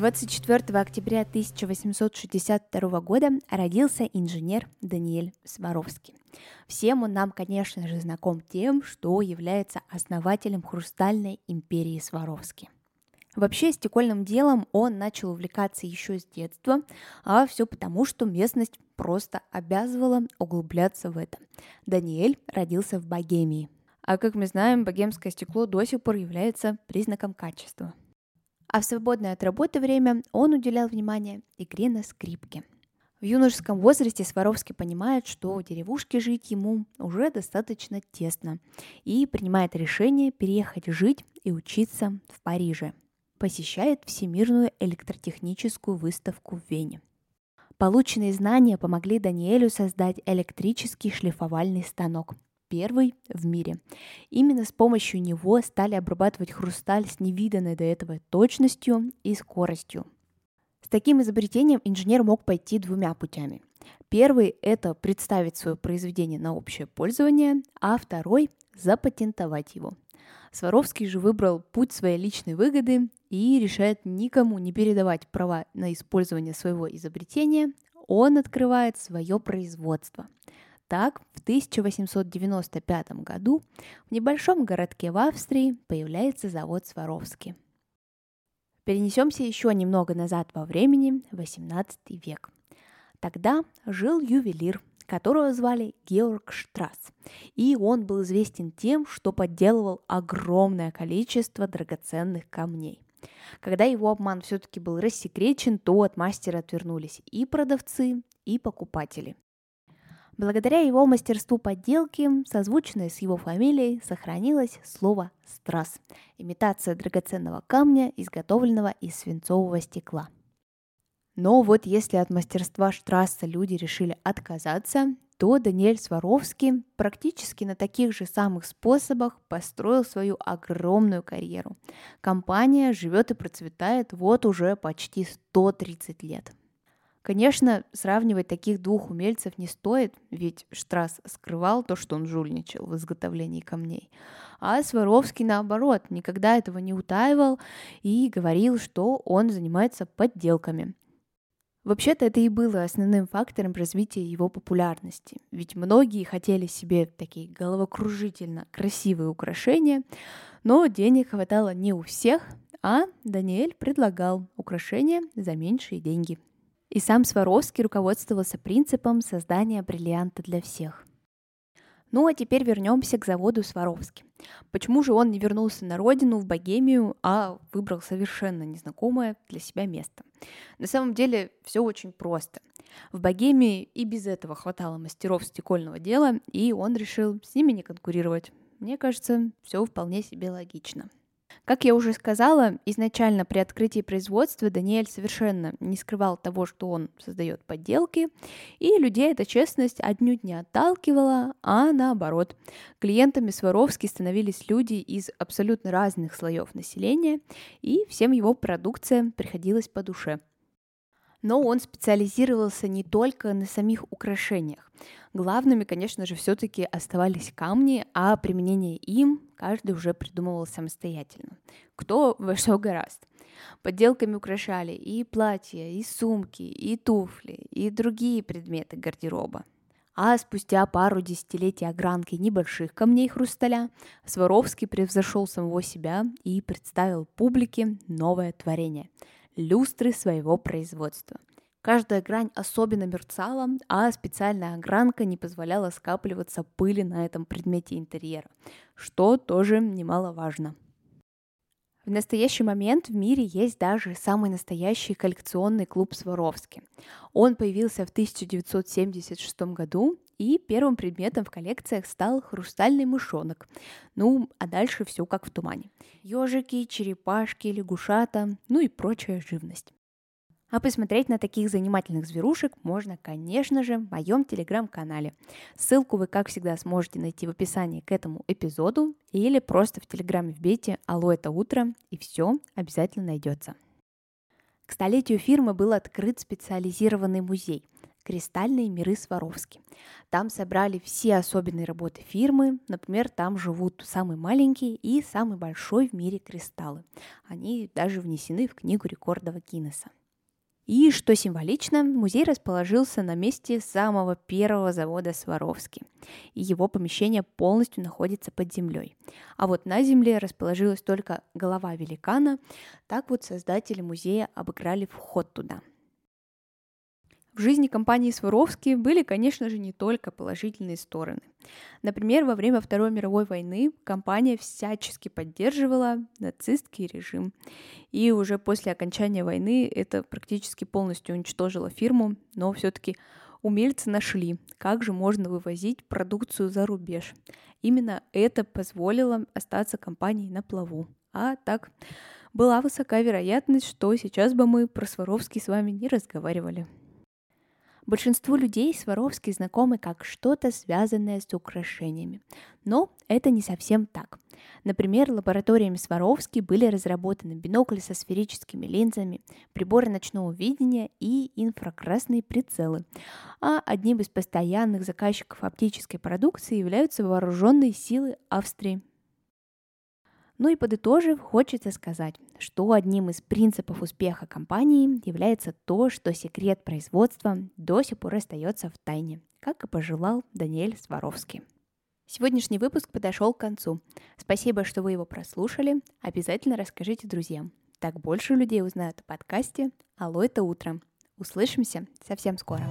24 октября 1862 года родился инженер Даниэль Сваровский. Всем он нам, конечно же, знаком тем, что является основателем хрустальной империи Сваровски. Вообще стекольным делом он начал увлекаться еще с детства, а все потому, что местность просто обязывала углубляться в это. Даниэль родился в Богемии. А как мы знаем, богемское стекло до сих пор является признаком качества а в свободное от работы время он уделял внимание игре на скрипке. В юношеском возрасте Сваровский понимает, что в деревушке жить ему уже достаточно тесно и принимает решение переехать жить и учиться в Париже. Посещает Всемирную электротехническую выставку в Вене. Полученные знания помогли Даниэлю создать электрический шлифовальный станок – первый в мире. Именно с помощью него стали обрабатывать хрусталь с невиданной до этого точностью и скоростью. С таким изобретением инженер мог пойти двумя путями. Первый – это представить свое произведение на общее пользование, а второй – запатентовать его. Сваровский же выбрал путь своей личной выгоды и решает никому не передавать права на использование своего изобретения, он открывает свое производство – так, в 1895 году в небольшом городке в Австрии появляется завод Сваровски. Перенесемся еще немного назад во времени, 18 век. Тогда жил ювелир, которого звали Георг Штрасс, и он был известен тем, что подделывал огромное количество драгоценных камней. Когда его обман все-таки был рассекречен, то от мастера отвернулись и продавцы, и покупатели. Благодаря его мастерству подделки, созвучное с его фамилией, сохранилось слово «страс» – имитация драгоценного камня, изготовленного из свинцового стекла. Но вот если от мастерства Штрасса люди решили отказаться, то Даниэль Сваровский практически на таких же самых способах построил свою огромную карьеру. Компания живет и процветает вот уже почти 130 лет. Конечно, сравнивать таких двух умельцев не стоит, ведь Штрасс скрывал то, что он жульничал в изготовлении камней. А Сваровский, наоборот, никогда этого не утаивал и говорил, что он занимается подделками. Вообще-то это и было основным фактором развития его популярности, ведь многие хотели себе такие головокружительно красивые украшения, но денег хватало не у всех, а Даниэль предлагал украшения за меньшие деньги – и сам Сваровский руководствовался принципом создания бриллианта для всех. Ну а теперь вернемся к заводу Сваровски. Почему же он не вернулся на родину, в Богемию, а выбрал совершенно незнакомое для себя место? На самом деле все очень просто. В Богемии и без этого хватало мастеров стекольного дела, и он решил с ними не конкурировать. Мне кажется, все вполне себе логично. Как я уже сказала, изначально при открытии производства Даниэль совершенно не скрывал того, что он создает подделки, и людей эта честность отнюдь не отталкивала, а наоборот. Клиентами Сваровски становились люди из абсолютно разных слоев населения, и всем его продукция приходилась по душе – но он специализировался не только на самих украшениях. Главными, конечно же, все-таки оставались камни, а применение им каждый уже придумывал самостоятельно. Кто во что гораст. Подделками украшали и платья, и сумки, и туфли, и другие предметы гардероба. А спустя пару десятилетий огранки небольших камней хрусталя Сваровский превзошел самого себя и представил публике новое творение – люстры своего производства. Каждая грань особенно мерцала, а специальная огранка не позволяла скапливаться пыли на этом предмете интерьера, что тоже немаловажно. В настоящий момент в мире есть даже самый настоящий коллекционный клуб Сваровски. Он появился в 1976 году и первым предметом в коллекциях стал хрустальный мышонок. Ну, а дальше все как в тумане. Ежики, черепашки, лягушата, ну и прочая живность. А посмотреть на таких занимательных зверушек можно, конечно же, в моем телеграм-канале. Ссылку вы, как всегда, сможете найти в описании к этому эпизоду или просто в телеграме вбейте «Алло, это утро» и все обязательно найдется. К столетию фирмы был открыт специализированный музей «Кристальные миры Сваровски». Там собрали все особенные работы фирмы, например, там живут самый маленький и самый большой в мире кристаллы. Они даже внесены в книгу рекордов Гиннесса. И, что символично, музей расположился на месте самого первого завода Сваровски. И его помещение полностью находится под землей. А вот на земле расположилась только голова великана. Так вот создатели музея обыграли вход туда – в жизни компании Сваровски были, конечно же, не только положительные стороны. Например, во время Второй мировой войны компания всячески поддерживала нацистский режим. И уже после окончания войны это практически полностью уничтожило фирму, но все-таки умельцы нашли, как же можно вывозить продукцию за рубеж. Именно это позволило остаться компании на плаву. А так была высока вероятность, что сейчас бы мы про Сваровский с вами не разговаривали. Большинству людей Сваровский знакомы как что-то связанное с украшениями. Но это не совсем так. Например, лабораториями Сваровски были разработаны бинокли со сферическими линзами, приборы ночного видения и инфракрасные прицелы. А одним из постоянных заказчиков оптической продукции являются вооруженные силы Австрии. Ну и подытожив, хочется сказать, что одним из принципов успеха компании является то, что секрет производства до сих пор остается в тайне, как и пожелал Даниэль Сваровский. Сегодняшний выпуск подошел к концу. Спасибо, что вы его прослушали. Обязательно расскажите друзьям. Так больше людей узнают о подкасте «Алло, это утро». Услышимся совсем скоро.